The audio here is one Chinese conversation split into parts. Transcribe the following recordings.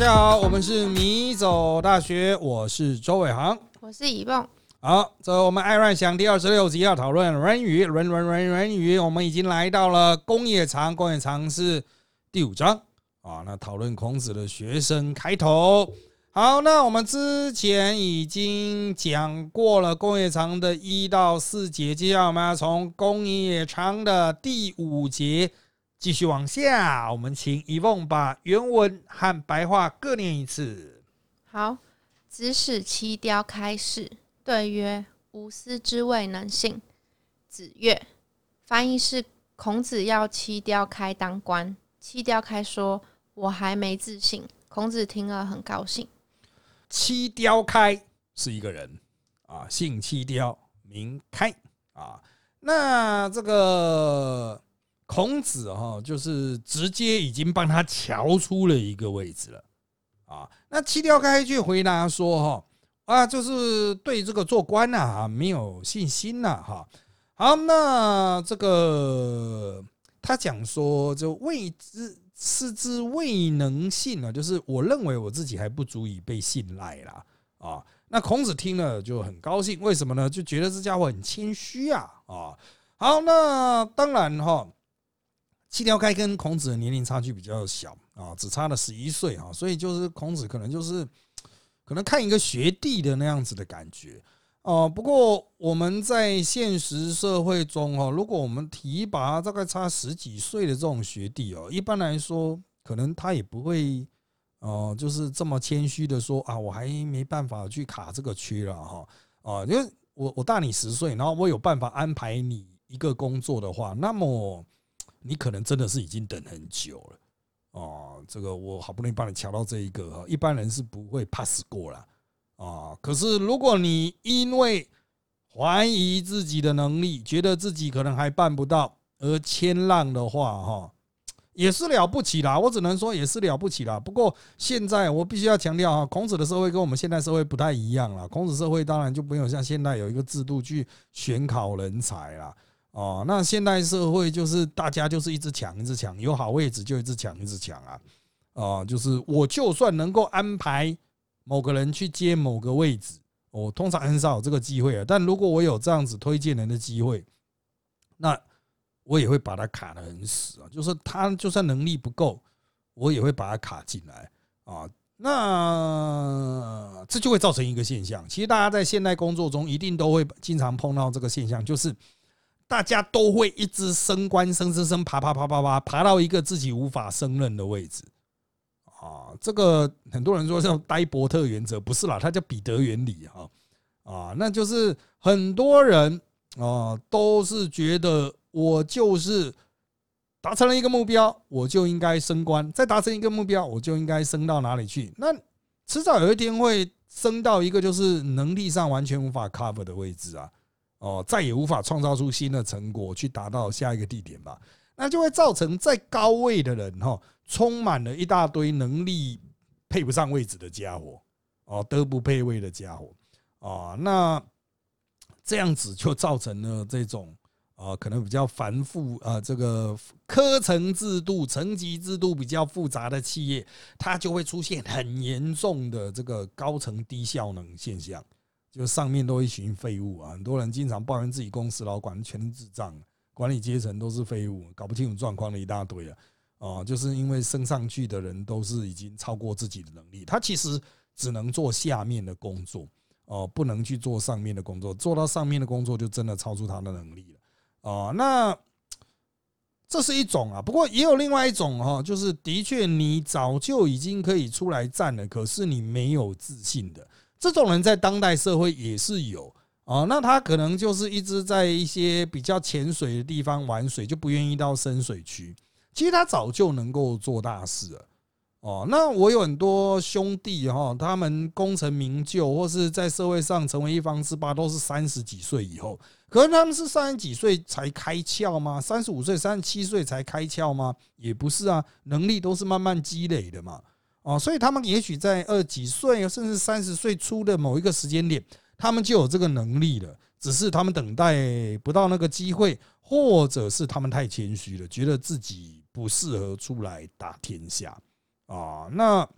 家好，我们是迷走大学，我是周伟航。我是乙梦，好，这我们爱乱想第二十六集要讨论《论语》，论论论论语，我们已经来到了工业长，工业长是第五章啊。那讨论孔子的学生开头。好，那我们之前已经讲过了工业长的一到四节，接下来我们要从工业长的第五节继续往下。我们请一梦把原文和白话各念一次。好，子使七雕开示，对曰：“吾思之未能信。”子曰：“翻译是孔子要七雕开当官，七雕开说：‘我还没自信。’孔子听了很高兴。七雕开是一个人啊，姓七雕，名开啊。那这个孔子哈，就是直接已经帮他瞧出了一个位置了啊。那七条开就回答说哈啊，就是对这个做官呐没有信心呐哈。好，那这个他讲说，就未知是之未能信啊，就是我认为我自己还不足以被信赖啦啊。那孔子听了就很高兴，为什么呢？就觉得这家伙很谦虚啊啊。好，那当然哈，七条开跟孔子的年龄差距比较小啊，只差了十一岁啊，所以就是孔子可能就是可能看一个学弟的那样子的感觉。哦，不过我们在现实社会中哦，如果我们提拔大概差十几岁的这种学弟哦，一般来说可能他也不会哦，就是这么谦虚的说啊，我还没办法去卡这个区了哈啊，因为我我大你十岁，然后我有办法安排你一个工作的话，那么你可能真的是已经等很久了哦。这个我好不容易帮你瞧到这一个哈，一般人是不会 pass 过了。啊！可是如果你因为怀疑自己的能力，觉得自己可能还办不到而谦让的话，哈，也是了不起啦。我只能说也是了不起啦。不过现在我必须要强调哈，孔子的社会跟我们现代社会不太一样了。孔子社会当然就没有像现在有一个制度去选考人才啦。哦，那现代社会就是大家就是一直抢一直抢，有好位置就一直抢一直抢啊。啊，就是我就算能够安排。某个人去接某个位置，我通常很少有这个机会啊。但如果我有这样子推荐人的机会，那我也会把他卡得很死啊。就是他就算能力不够，我也会把他卡进来啊。那这就会造成一个现象，其实大家在现代工作中一定都会经常碰到这个现象，就是大家都会一直升官升升升，爬爬爬爬爬，爬到一个自己无法胜任的位置。啊，这个很多人说叫呆伯特原则，不是啦，它叫彼得原理哈。啊，那就是很多人啊都是觉得我就是达成了一个目标，我就应该升官；再达成一个目标，我就应该升到哪里去？那迟早有一天会升到一个就是能力上完全无法 cover 的位置啊！哦，再也无法创造出新的成果去达到下一个地点吧？那就会造成在高位的人哈。充满了一大堆能力配不上位置的家伙，哦，德不配位的家伙，啊，那这样子就造成了这种啊，可能比较繁复啊，这个科层制度、层级制度比较复杂的企业，它就会出现很严重的这个高层低效能现象，就上面都一群废物啊，很多人经常抱怨自己公司老管全是智障，管理阶层都是废物，搞不清楚状况的一大堆啊。哦，就是因为升上去的人都是已经超过自己的能力，他其实只能做下面的工作，哦，不能去做上面的工作，做到上面的工作就真的超出他的能力了。哦，那这是一种啊，不过也有另外一种哈，就是的确你早就已经可以出来站了，可是你没有自信的这种人，在当代社会也是有啊。那他可能就是一直在一些比较浅水的地方玩水，就不愿意到深水区。其实他早就能够做大事了，哦，那我有很多兄弟哈，他们功成名就或是在社会上成为一方之霸，都是三十几岁以后。可是他们是三十几岁才开窍吗？三十五岁、三十七岁才开窍吗？也不是啊，能力都是慢慢积累的嘛，哦，所以他们也许在二几岁，甚至三十岁初的某一个时间点，他们就有这个能力了，只是他们等待不到那个机会，或者是他们太谦虚了，觉得自己。不适合出来打天下啊！那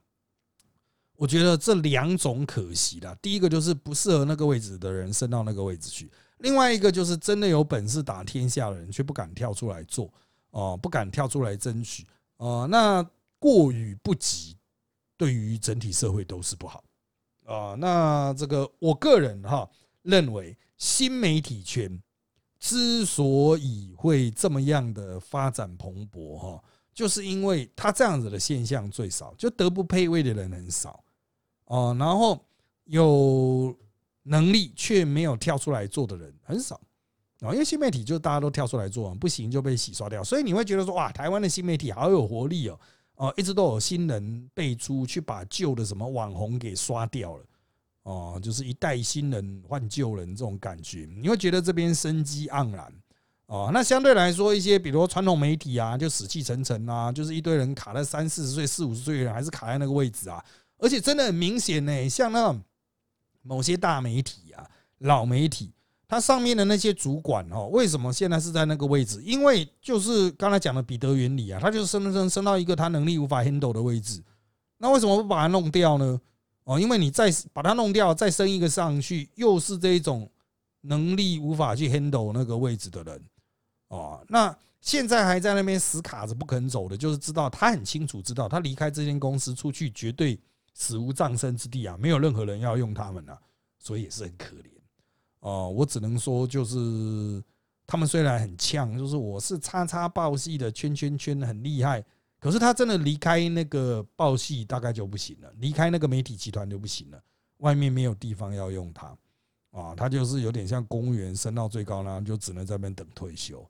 我觉得这两种可惜啦。第一个就是不适合那个位置的人升到那个位置去，另外一个就是真的有本事打天下的人却不敢跳出来做哦，不敢跳出来争取哦，那过于不及，对于整体社会都是不好啊。那这个我个人哈认为，新媒体圈之所以会这么样的发展蓬勃哈，就是因为它这样子的现象最少，就德不配位的人很少。哦，然后有能力却没有跳出来做的人很少啊，因为新媒体就大家都跳出来做，不行就被洗刷掉，所以你会觉得说哇，台湾的新媒体好有活力哦，哦，一直都有新人辈出去把旧的什么网红给刷掉了，哦，就是一代新人换旧人这种感觉，你会觉得这边生机盎然哦。那相对来说，一些比如传统媒体啊，就死气沉沉啊，就是一堆人卡在三四十岁、四五十岁的人还是卡在那个位置啊。而且真的很明显呢，像那种某些大媒体啊、老媒体，它上面的那些主管哦，为什么现在是在那个位置？因为就是刚才讲的彼得原理啊，他就是升升升到一个他能力无法 handle 的位置。那为什么不把它弄掉呢？哦，因为你再把它弄掉，再升一个上去，又是这一种能力无法去 handle 那个位置的人哦。那现在还在那边死卡着不肯走的，就是知道他很清楚知道，他离开这间公司出去绝对。死无葬身之地啊，没有任何人要用他们啊，所以也是很可怜哦。我只能说，就是他们虽然很呛，就是我是叉叉报系的圈圈圈很厉害，可是他真的离开那个报系大概就不行了，离开那个媒体集团就不行了，外面没有地方要用他啊，他就是有点像公务员升到最高呢，就只能在那边等退休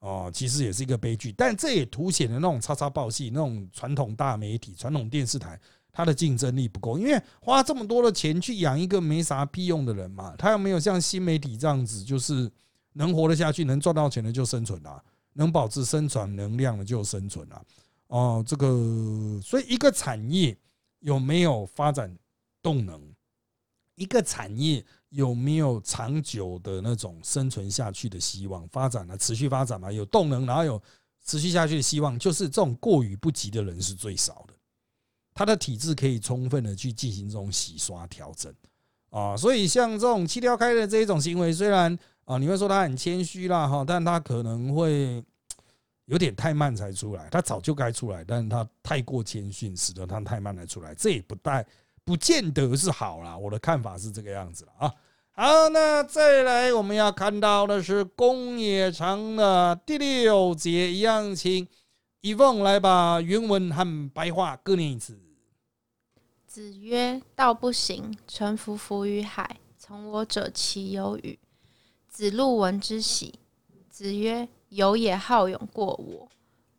哦。其实也是一个悲剧，但这也凸显了那种叉叉报系那种传统大媒体、传统电视台。他的竞争力不够，因为花这么多的钱去养一个没啥屁用的人嘛，他又没有像新媒体这样子，就是能活得下去、能赚到钱的就生存了，能保持生存能量的就生存了。哦，这个，所以一个产业有没有发展动能，一个产业有没有长久的那种生存下去的希望，发展了持续发展嘛，有动能，然后有持续下去的希望，就是这种过于不及的人是最少的。他的体质可以充分的去进行这种洗刷调整啊，所以像这种七条开的这一种行为，虽然啊你会说他很谦虚啦哈，但他可能会有点太慢才出来，他早就该出来，但是他太过谦逊，使得他太慢才出来，这也不带不见得是好啦。我的看法是这个样子了啊。好，那再来我们要看到的是宫野长的第六节一样，请一凤来把原文和白话各念一次。子曰：“道不行，臣服浮于海。从我者，其有与？”子路闻之喜。子曰：“有也好勇过我，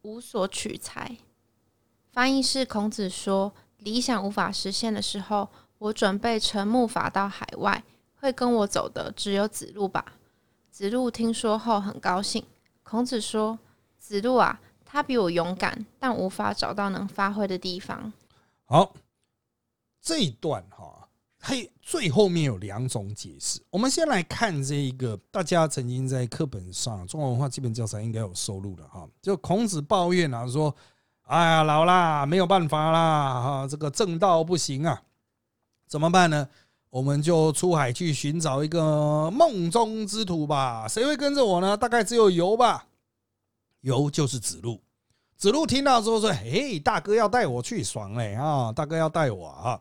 无所取材。”翻译是孔子说：“理想无法实现的时候，我准备乘木筏到海外，会跟我走的只有子路吧？”子路听说后很高兴。孔子说：“子路啊，他比我勇敢，但无法找到能发挥的地方。”好。这一段哈，它最后面有两种解释。我们先来看这一个，大家曾经在课本上中国文化基本教材应该有收录的哈。就孔子抱怨啊，说：“哎呀，老啦，没有办法啦，哈，这个正道不行啊，怎么办呢？我们就出海去寻找一个梦中之土吧。谁会跟着我呢？大概只有游吧。游就是子路。子路听到之后说：‘嘿，大哥要带我去，爽嘞啊！大哥要带我啊！’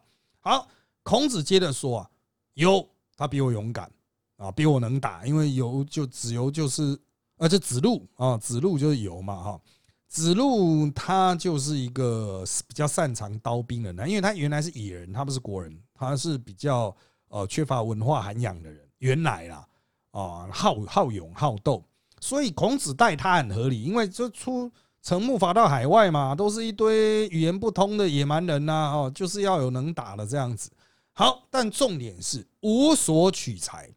好，孔子接着说啊，有他比我勇敢啊，比我能打，因为游就子游就是，而且子路啊，子路就是游嘛哈，子路他就是一个比较擅长刀兵的人，因为他原来是野人，他不是国人，他是比较呃缺乏文化涵养的人，原来啦啊，好好勇好斗，所以孔子带他很合理，因为就出。乘木筏到海外嘛，都是一堆语言不通的野蛮人呐，哦，就是要有能打的这样子。好，但重点是无所取材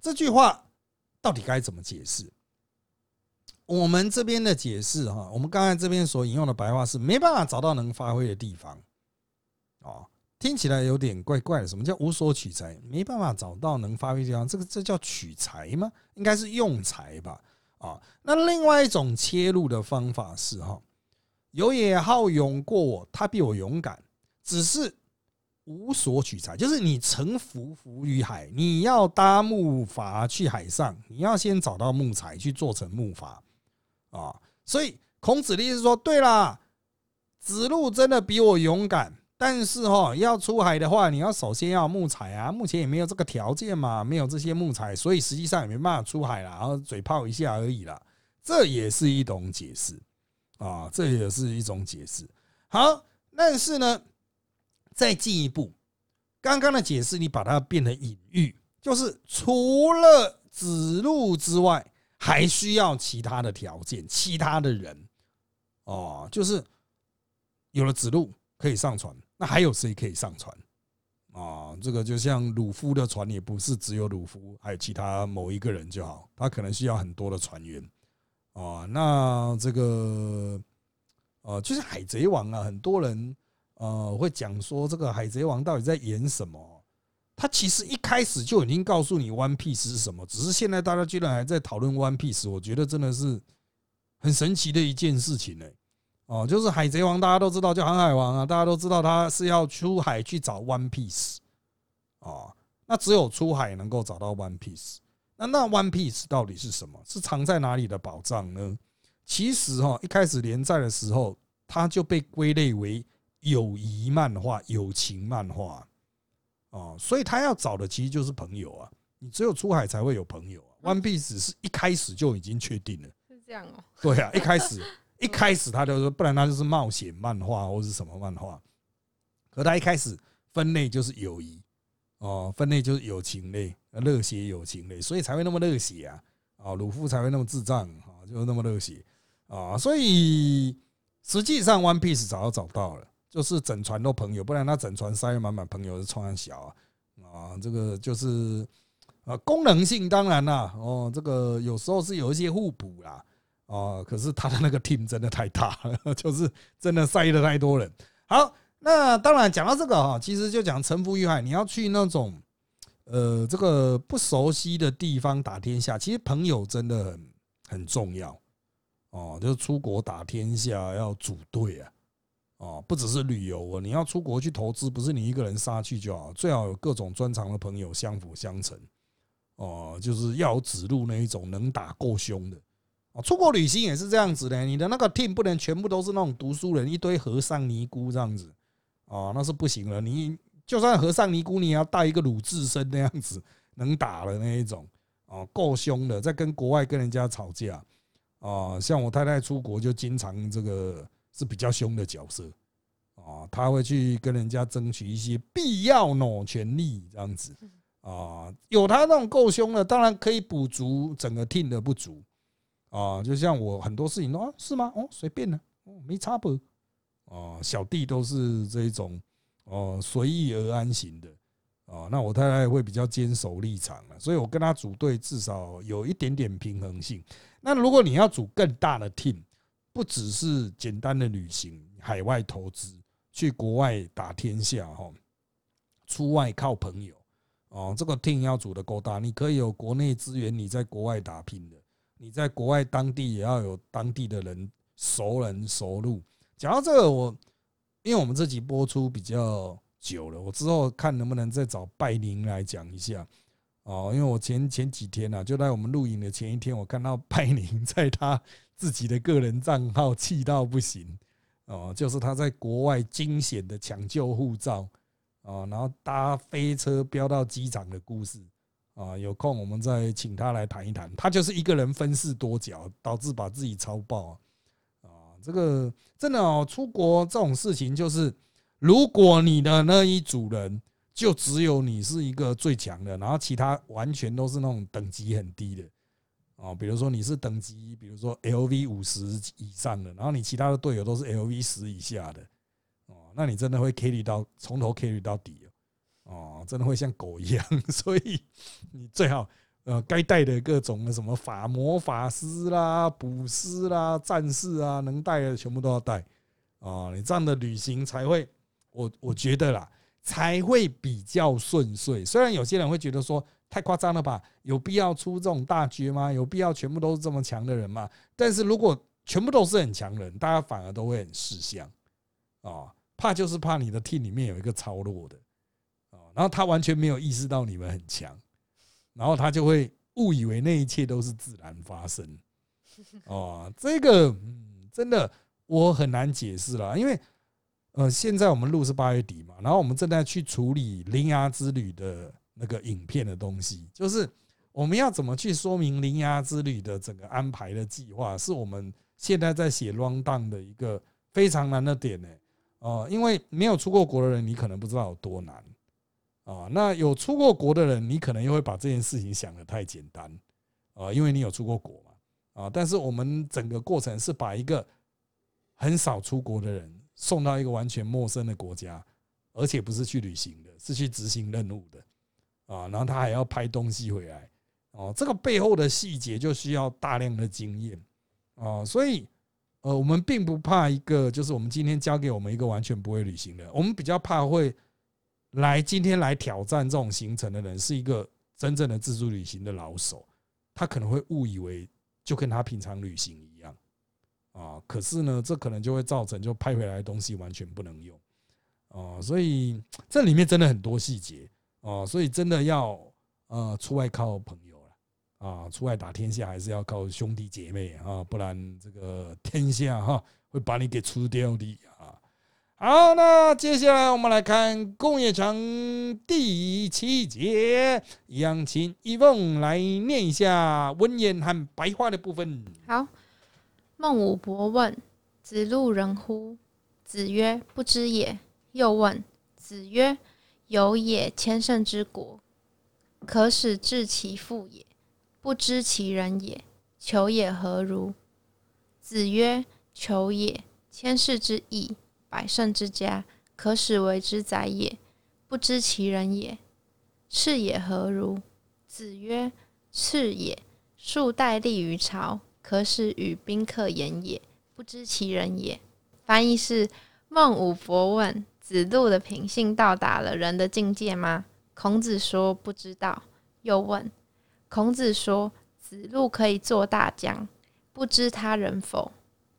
这句话到底该怎么解释？我们这边的解释哈，我们刚才这边所引用的白话是没办法找到能发挥的地方，哦，听起来有点怪怪的。什么叫无所取材？没办法找到能发挥地方，这个这叫取材吗？应该是用材吧。啊，那另外一种切入的方法是哈，有也好勇过我，他比我勇敢，只是无所取材，就是你乘浮浮于海，你要搭木筏去海上，你要先找到木材去做成木筏啊。所以孔子的意思说，对啦，子路真的比我勇敢，但是哈，要出海的话，你要首先要木材啊。目前也没有这个条件嘛，没有这些木材，所以实际上也没办法出海了，然后嘴炮一下而已啦。这也是一种解释啊，这也是一种解释。好，但是呢，再进一步，刚刚的解释你把它变成隐喻，就是除了子路之外，还需要其他的条件，其他的人哦，就是有了子路可以上船，那还有谁可以上船啊？这个就像鲁夫的船，也不是只有鲁夫，还有其他某一个人就好，他可能需要很多的船员。啊，那这个，呃，就是海贼王啊，很多人呃会讲说，这个海贼王到底在演什么？他其实一开始就已经告诉你 One Piece 是什么，只是现在大家居然还在讨论 One Piece，我觉得真的是很神奇的一件事情呢。哦，就是海贼王大家都知道叫航海王啊，大家都知道他是要出海去找 One Piece，哦，那只有出海能够找到 One Piece。那那 One Piece 到底是什么？是藏在哪里的宝藏呢？其实哈，一开始连载的时候，它就被归类为友谊漫画、友情漫画哦，所以他要找的其实就是朋友啊。你只有出海才会有朋友啊。One Piece 是一开始就已经确定了，是这样哦。对啊，一开始一开始他就说，不然他就是冒险漫画或是什么漫画。可他一开始分类就是友谊。哦，分类就是友情类，热血友情类，所以才会那么热血啊！啊，鲁夫才会那么智障啊，就是那么热血啊！所以实际上，One Piece 早就找到了，就是整船都朋友，不然他整船塞满满朋友是创小啊！啊，这个就是啊，功能性当然啦，哦，这个有时候是有一些互补啦，哦，可是他的那个 team 真的太大了，就是真的塞了太多人。好。那当然，讲到这个哈，其实就讲沉浮于海。你要去那种呃这个不熟悉的地方打天下，其实朋友真的很很重要哦。就是出国打天下要组队啊，哦，不只是旅游啊，你要出国去投资，不是你一个人杀去就好，最好有各种专长的朋友相辅相成哦。就是要有指路那一种能打够凶的哦。出国旅行也是这样子的，你的那个 team 不能全部都是那种读书人，一堆和尚尼姑这样子。哦，那是不行了。你就算和尚尼姑，你也要带一个鲁智深那样子能打的那一种哦，够凶的。在跟国外跟人家吵架啊，像我太太出国就经常这个是比较凶的角色啊，他会去跟人家争取一些必要喏权利这样子啊。有他那种够凶的，当然可以补足整个 team 的不足啊。就像我很多事情都啊是吗？哦，随便的，哦，没差不。哦，小弟都是这种哦随遇而安型的哦，那我太太会比较坚守立场了，所以我跟他组队至少有一点点平衡性。那如果你要组更大的 team，不只是简单的旅行、海外投资、去国外打天下哈，出外靠朋友哦，这个 team 要组的够大，你可以有国内资源，你在国外打拼的，你在国外当地也要有当地的人熟人熟路。讲到这个，我因为我们这集播出比较久了，我之后看能不能再找拜宁来讲一下哦。因为我前前几天呢，就在我们录影的前一天，我看到拜宁 在他自己的个人账号气到不行哦，就是他在国外惊险的抢救护照哦，然后搭飞车飙到机场的故事啊。有空我们再请他来谈一谈，他就是一个人分饰多角，导致把自己超爆啊！啊。这个真的哦，出国这种事情就是，如果你的那一组人就只有你是一个最强的，然后其他完全都是那种等级很低的哦，比如说你是等级，比如说 LV 五十以上的，然后你其他的队友都是 LV 十以下的哦，那你真的会 carry 到从头 carry 到底哦，真的会像狗一样，所以你最好。呃，该带的各种的什么法魔法师啦、捕师啦、战士啊，能带的全部都要带啊！你这样的旅行才会，我我觉得啦，才会比较顺遂。虽然有些人会觉得说太夸张了吧，有必要出这种大绝吗？有必要全部都是这么强的人吗？但是如果全部都是很强人，大家反而都会很识相啊，怕就是怕你的 team 里面有一个超弱的然后他完全没有意识到你们很强，然后他就会误以为那一切都是自然发生。哦，这个嗯，真的我很难解释了，因为呃，现在我们录是八月底嘛，然后我们正在去处理《铃芽之旅》的那个影片的东西，就是我们要怎么去说明《铃芽之旅》的整个安排的计划，是我们现在在写 round down 的一个非常难的点呢。哦，因为没有出过国的人，你可能不知道有多难啊。那有出过国的人，你可能又会把这件事情想得太简单啊，因为你有出过国嘛啊。但是我们整个过程是把一个很少出国的人送到一个完全陌生的国家，而且不是去旅行的，是去执行任务的啊。然后他还要拍东西回来哦，这个背后的细节就需要大量的经验啊，所以。呃，我们并不怕一个，就是我们今天交给我们一个完全不会旅行的，我们比较怕会来今天来挑战这种行程的人是一个真正的自助旅行的老手，他可能会误以为就跟他平常旅行一样啊，可是呢，这可能就会造成就拍回来的东西完全不能用啊，所以这里面真的很多细节啊，所以真的要呃出外靠朋友了。啊，出外打天下还是要靠兄弟姐妹啊，不然这个天下哈会把你给吃掉的。好，那接下来我们来看工业城第七节，一样请一凤来念一下文言和白话的部分。好，孟武伯问子路人乎？子曰：不知也。又问子曰：有也，千乘之国，可使治其父也。不知其人也，求也何如？子曰：求也，千世之邑，百胜之家，可使为之宰也。不知其人也，赤也何如？子曰：赤也，数代立于朝，可使与宾客言也。不知其人也。翻译是：孟武伯问子路的品性到达了人的境界吗？孔子说不知道。又问。孔子说：“子路可以做大将，不知他人否？”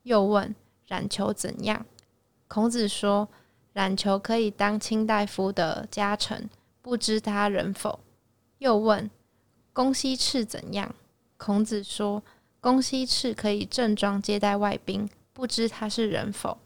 又问：“冉求怎样？”孔子说：“冉求可以当卿大夫的家臣，不知他人否？”又问：“公西赤怎样？”孔子说：“公西赤可以正装接待外宾，不知他是人否？”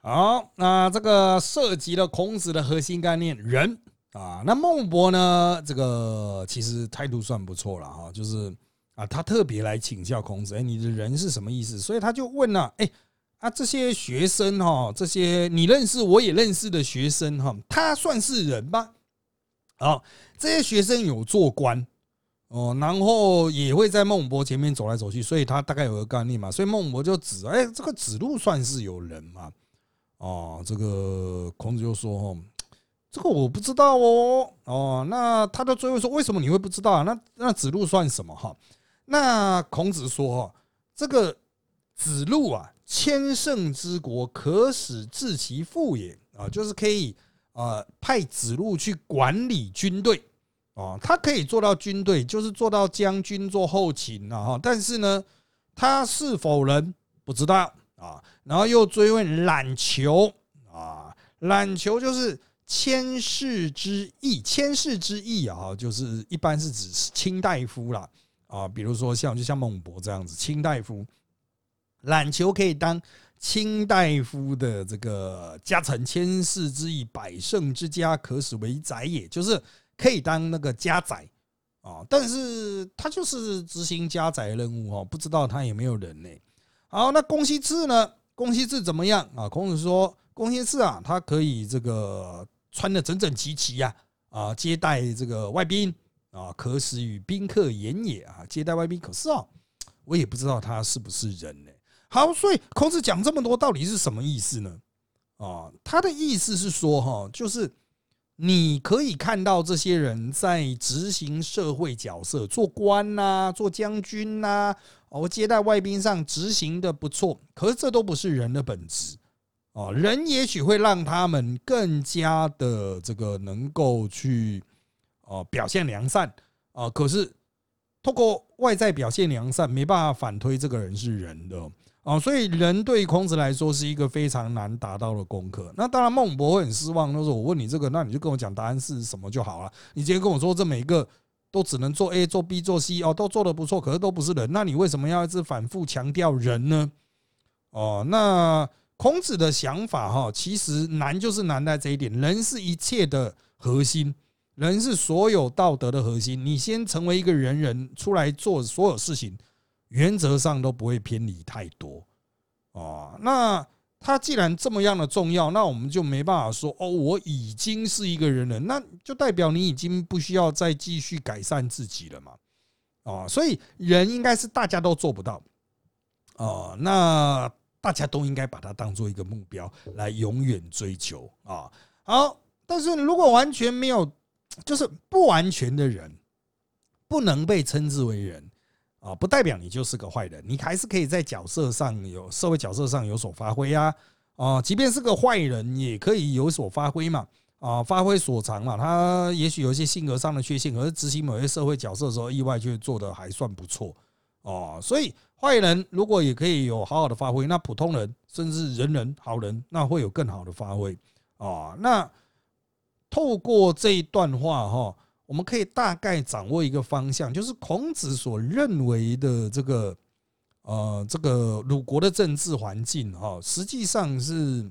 好，那这个涉及了孔子的核心概念——人。啊，那孟博呢？这个其实态度算不错了哈，就是啊，他特别来请教孔子，哎，你的人是什么意思？所以他就问了，哎啊，这些学生哈，这些你认识我也认识的学生哈，他算是人吗？好，这些学生有做官哦，然后也会在孟博前面走来走去，所以他大概有个概念嘛，所以孟博就指，哎，这个子路算是有人嘛？哦，这个孔子就说哦。这个我不知道哦，哦，那他的追问说：“为什么你会不知道啊？”那那子路算什么哈？那孔子说：“哈，这个子路啊，千乘之国，可使治其父也啊，就是可以啊派子路去管理军队啊，他可以做到军队，就是做到将军做后勤啊哈。但是呢，他是否人不知道啊？然后又追问冉求啊，冉求就是。”千世之义，千世之义啊，就是一般是指卿大夫啦啊，比如说像就像孟博这样子，卿大夫，冉求可以当卿大夫的这个家臣，千世之义，百胜之家，可使为宰也，就是可以当那个家宰啊，但是他就是执行家宰任务哦，不知道他有没有人呢？好，那公西次呢？公西次怎么样啊？孔子说，公西次啊，他可以这个。穿的整整齐齐呀，啊，接待这个外宾啊，可使与宾客言也啊，接待外宾。可是啊，我也不知道他是不是人。好，所以孔子讲这么多，到底是什么意思呢？啊，他的意思是说，哈，就是你可以看到这些人在执行社会角色，做官呐，做将军呐，哦，接待外宾上执行的不错，可是这都不是人的本质。哦，人也许会让他们更加的这个能够去哦表现良善啊，可是透过外在表现良善，没办法反推这个人是人的，哦所以人对于孔子来说是一个非常难达到的功课。那当然，孟博会很失望，他说：“我问你这个，那你就跟我讲答案是什么就好了。你今天跟我说这每一个都只能做 A、做 B、做 C 哦，都做的不错，可是都不是人。那你为什么要一直反复强调人呢？哦，那孔子的想法哈，其实难就是难在这一点，人是一切的核心，人是所有道德的核心。你先成为一个人人出来做所有事情。”原则上都不会偏离太多哦。那他既然这么样的重要，那我们就没办法说哦，我已经是一个人了，那就代表你已经不需要再继续改善自己了嘛？哦，所以人应该是大家都做不到哦，那大家都应该把它当做一个目标来永远追求啊。好，但是如果完全没有，就是不完全的人，不能被称之为人。啊，不代表你就是个坏人，你还是可以在角色上有社会角色上有所发挥呀。啊，即便是个坏人，也可以有所发挥嘛。啊，发挥所长嘛。他也许有一些性格上的缺陷，可是执行某些社会角色的时候，意外却做得还算不错。哦，所以坏人如果也可以有好好的发挥，那普通人甚至人人好人，那会有更好的发挥。啊，那透过这一段话哈。我们可以大概掌握一个方向，就是孔子所认为的这个，呃，这个鲁国的政治环境哈，实际上是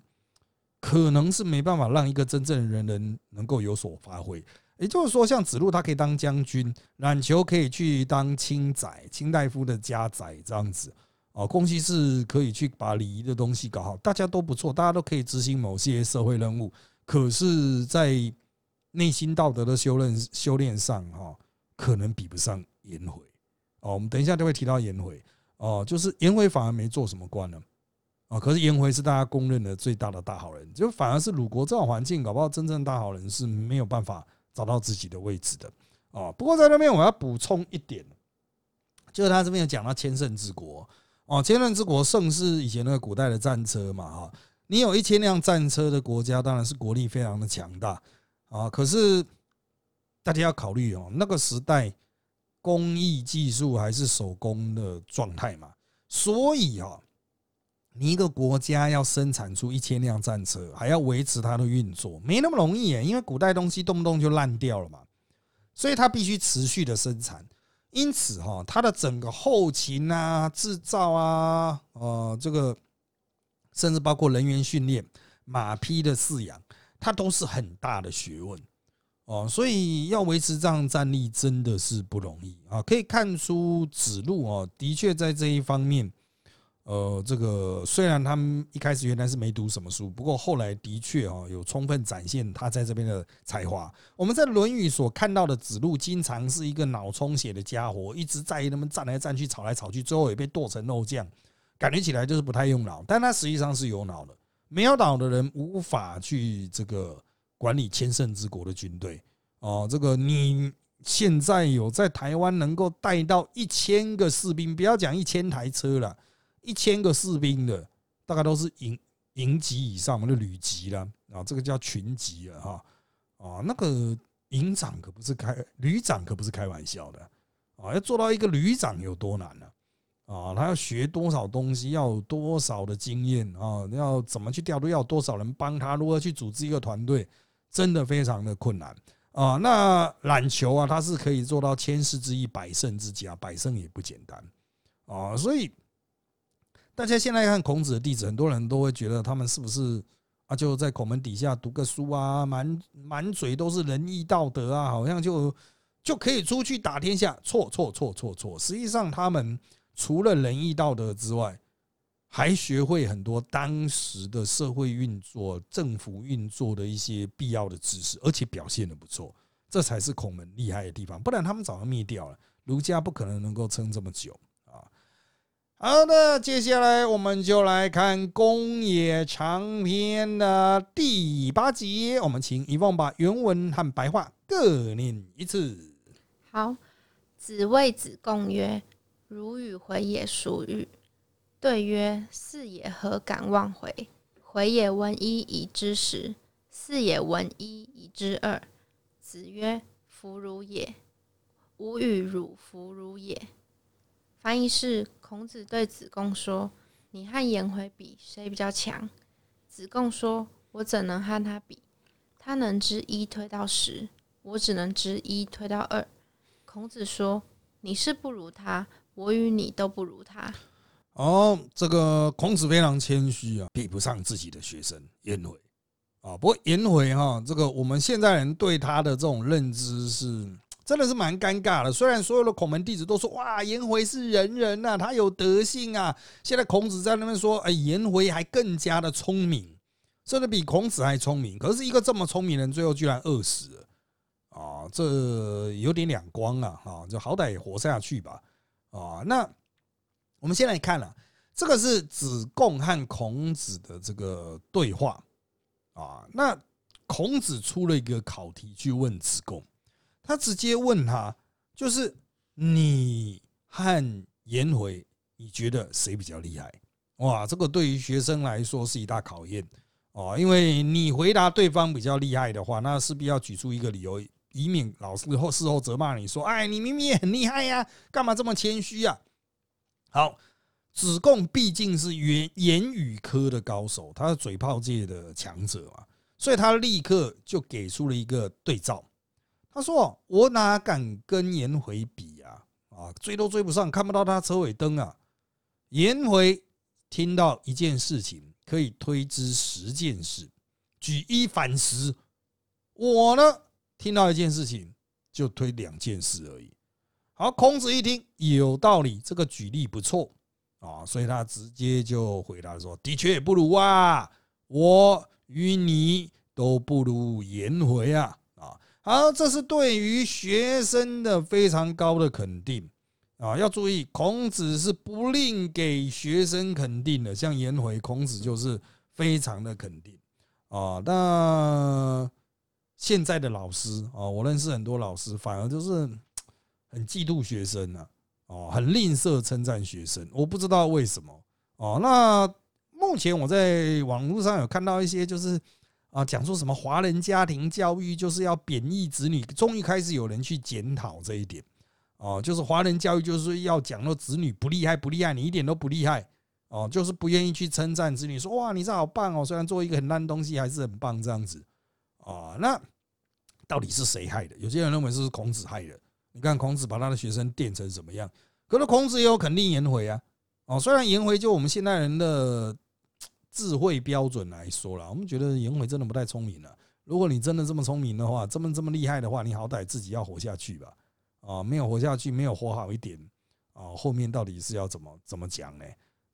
可能是没办法让一个真正的人人能够有所发挥。也就是说，像子路他可以当将军，冉求可以去当卿宰，卿大夫的家宰这样子，哦，公西是可以去把礼仪的东西搞好，大家都不错，大家都可以执行某些社会任务。可是，在内心道德的修炼修炼上，哈，可能比不上颜回哦。我们等一下就会提到颜回哦，就是颜回反而没做什么官呢啊。可是颜回是大家公认的最大的大好人，就反而是鲁国这种环境，搞不好真正大好人是没有办法找到自己的位置的哦。不过在那边我要补充一点，就是他这边有讲到千乘之国哦，千乘之国胜是以前那个古代的战车嘛哈。你有一千辆战车的国家，当然是国力非常的强大。啊，可是大家要考虑哦，那个时代工艺技术还是手工的状态嘛，所以啊，你一个国家要生产出一千辆战车，还要维持它的运作，没那么容易耶。因为古代东西动不动就烂掉了嘛，所以它必须持续的生产。因此哈，它的整个后勤啊、制造啊、呃，这个甚至包括人员训练、马匹的饲养。它都是很大的学问哦，所以要维持这样战力真的是不容易啊。可以看出子路哦，的确在这一方面，呃，这个虽然他们一开始原来是没读什么书，不过后来的确哦，有充分展现他在这边的才华。我们在《论语》所看到的子路，经常是一个脑充血的家伙，一直在那么站来站去、吵来吵去，最后也被剁成肉酱，感觉起来就是不太用脑，但他实际上是有脑的。没有脑的人无法去这个管理千乘之国的军队哦。这个你现在有在台湾能够带到一千个士兵，不要讲一千台车了，一千个士兵的大概都是营营级以上，我们的旅级了啊，这个叫群级了哈啊。那个营长可不是开，旅长可不是开玩笑的啊，要做到一个旅长有多难呢？啊他要学多少东西，要有多少的经验啊？要怎么去调度？要多少人帮他？如何去组织一个团队？真的非常的困难啊！那篮球啊，他是可以做到千世之一，百胜之家，百胜也不简单啊！所以大家现在看孔子的弟子，很多人都会觉得他们是不是啊？就在孔门底下读个书啊，满满嘴都是仁义道德啊，好像就就可以出去打天下？错错错错错！实际上他们。除了仁义道德之外，还学会很多当时的社会运作、政府运作的一些必要的知识，而且表现的不错，这才是孔门厉害的地方。不然他们早就灭掉了，儒家不可能能够撑这么久啊。好的，接下来我们就来看《公冶长篇》的第八集，我们请遗忘把原文和白话各念一次。好，子谓子贡曰。如与回也，孰与？对曰：四也，何敢忘回？回也闻一以知十，四也闻一以知二。子曰：弗如也。吾与汝弗如也。翻译是：孔子对子贡说：“你和颜回比，谁比较强？”子贡说：“我怎能和他比？他能知一推到十，我只能知一推到二。”孔子说：“你是不如他，我与你都不如他。”哦，这个孔子非常谦虚啊，比不上自己的学生颜回啊。不过颜回哈，这个我们现在人对他的这种认知是真的是蛮尴尬的。虽然所有的孔门弟子都说哇，颜回是仁人呐，他有德性啊。现在孔子在那边说，哎，颜回还更加的聪明，甚至比孔子还聪明。可是一个这么聪明人，最后居然饿死了啊，这有点两光啊，哈，就好歹也活下去吧啊，那。我们先来看了，这个是子贡和孔子的这个对话啊。那孔子出了一个考题去问子贡，他直接问他，就是你和颜回，你觉得谁比较厉害？哇，这个对于学生来说是一大考验哦，因为你回答对方比较厉害的话，那势必要举出一个理由，以免老师后事后责骂你说，哎，你明明也很厉害呀，干嘛这么谦虚呀？好，子贡毕竟是言言语科的高手，他是嘴炮界的强者嘛，所以他立刻就给出了一个对照。他说：“我哪敢跟颜回比啊？啊，追都追不上，看不到他车尾灯啊！颜回听到一件事情，可以推知十件事，举一反十。我呢，听到一件事情，就推两件事而已。”好，孔子一听有道理，这个举例不错啊，所以他直接就回答说：“的确不如啊，我与你都不如颜回啊。”啊，好，这是对于学生的非常高的肯定啊。要注意，孔子是不吝给学生肯定的，像颜回，孔子就是非常的肯定啊。那现在的老师啊，我认识很多老师，反而就是。很嫉妒学生呢，哦，很吝啬称赞学生，我不知道为什么哦。那目前我在网络上有看到一些，就是啊，讲说什么华人家庭教育就是要贬义子女，终于开始有人去检讨这一点哦，就是华人教育就是要讲说子女不厉害不厉害，你一点都不厉害哦，就是不愿意去称赞子女，说哇你这好棒哦，虽然做一个很烂东西还是很棒这样子啊。那到底是谁害的？有些人认为是孔子害的。你看孔子把他的学生电成什么样？可是孔子也有肯定颜回啊。哦，虽然颜回就我们现代人的智慧标准来说了，我们觉得颜回真的不太聪明了。如果你真的这么聪明的话，这么这么厉害的话，你好歹自己要活下去吧。啊，没有活下去，没有活好一点啊，后面到底是要怎么怎么讲呢？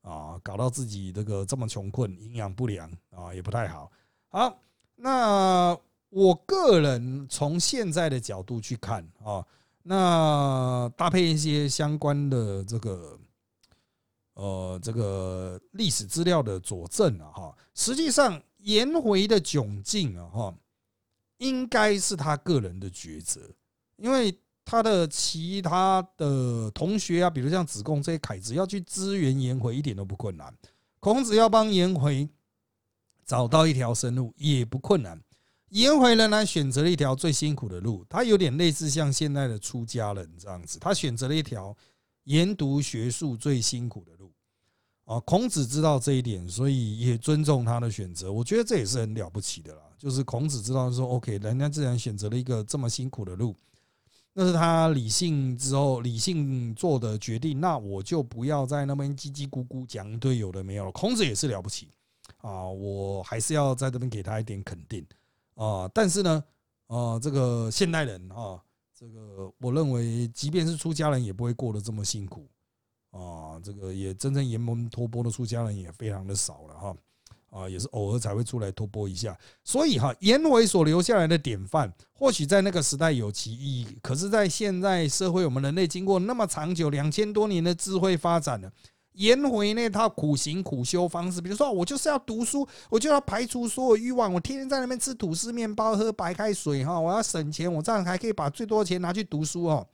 啊，搞到自己这个这么穷困，营养不良啊，也不太好。好，那我个人从现在的角度去看啊。那搭配一些相关的这个，呃，这个历史资料的佐证啊，哈，实际上颜回的窘境啊，哈，应该是他个人的抉择，因为他的其他的同学啊，比如像子贡这些凯子，要去支援颜回一点都不困难，孔子要帮颜回找到一条生路也不困难。颜回仍然选择了一条最辛苦的路，他有点类似像现在的出家人这样子，他选择了一条研读学术最辛苦的路。啊，孔子知道这一点，所以也尊重他的选择。我觉得这也是很了不起的啦。就是孔子知道说，OK，人家自然选择了一个这么辛苦的路，那是他理性之后理性做的决定。那我就不要在那边叽叽咕咕讲一堆有的没有了。孔子也是了不起啊，我还是要在这边给他一点肯定。啊，但是呢，啊，这个现代人啊，这个我认为，即便是出家人，也不会过得这么辛苦啊。这个也真正沿门托钵的出家人也非常的少了哈，啊，也是偶尔才会出来托钵一下。所以哈，颜回所留下来的典范，或许在那个时代有其意义，可是，在现在社会，我们人类经过那么长久两千多年的智慧发展了。颜回那套苦行苦修方式，比如说，我就是要读书，我就要排除所有欲望，我天天在那边吃吐司面包、喝白开水哈，我要省钱，我这样还可以把最多的钱拿去读书哦，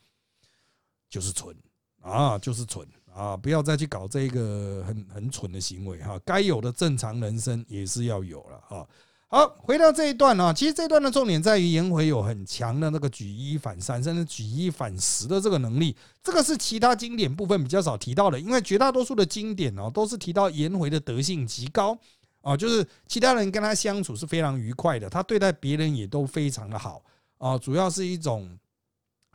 就是蠢啊，就是蠢啊！不要再去搞这个很很蠢的行为哈，该有的正常人生也是要有了哈。好，回到这一段呢，其实这一段的重点在于颜回有很强的那个举一反三，甚至举一反十的这个能力。这个是其他经典部分比较少提到的，因为绝大多数的经典哦都是提到颜回的德性极高啊，就是其他人跟他相处是非常愉快的，他对待别人也都非常的好啊，主要是一种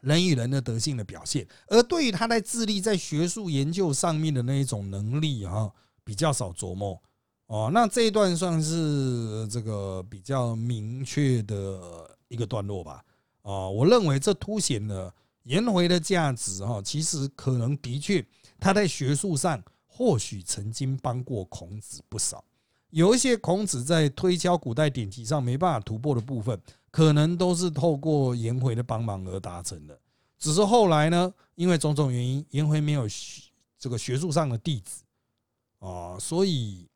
人与人的德性的表现。而对于他在智力在学术研究上面的那一种能力啊，比较少琢磨。哦，那这一段算是这个比较明确的一个段落吧。哦，我认为这凸显了颜回的价值哈。其实可能的确他在学术上或许曾经帮过孔子不少，有一些孔子在推敲古代典籍上没办法突破的部分，可能都是透过颜回的帮忙而达成的。只是后来呢，因为种种原因，颜回没有这个学术上的弟子啊，所以。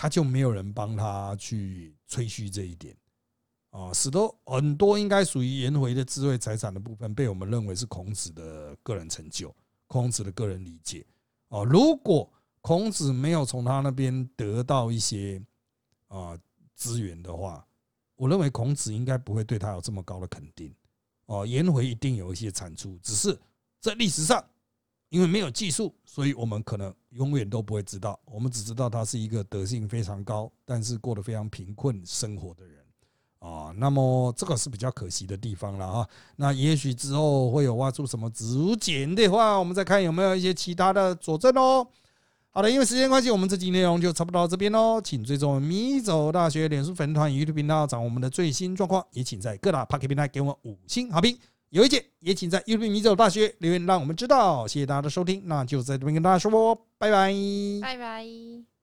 他就没有人帮他去吹嘘这一点啊，使得很多应该属于颜回的智慧财产的部分，被我们认为是孔子的个人成就、孔子的个人理解啊。如果孔子没有从他那边得到一些啊资源的话，我认为孔子应该不会对他有这么高的肯定哦。颜回一定有一些产出，只是在历史上。因为没有技术，所以我们可能永远都不会知道。我们只知道他是一个德性非常高，但是过得非常贫困生活的人啊。那么这个是比较可惜的地方了啊。那也许之后会有挖出什么竹简的话，我们再看有没有一些其他的佐证哦。好的，因为时间关系，我们这集内容就差不多到这边喽。请追踪米走大学脸书粉团、YouTube 频道，掌握我们的最新状况。也请在各大 p a r k 平台给我们五星好评。有意见也请在 YouTube 米走大学留言，让我们知道。谢谢大家的收听，那就在这边跟大家说拜拜，拜拜。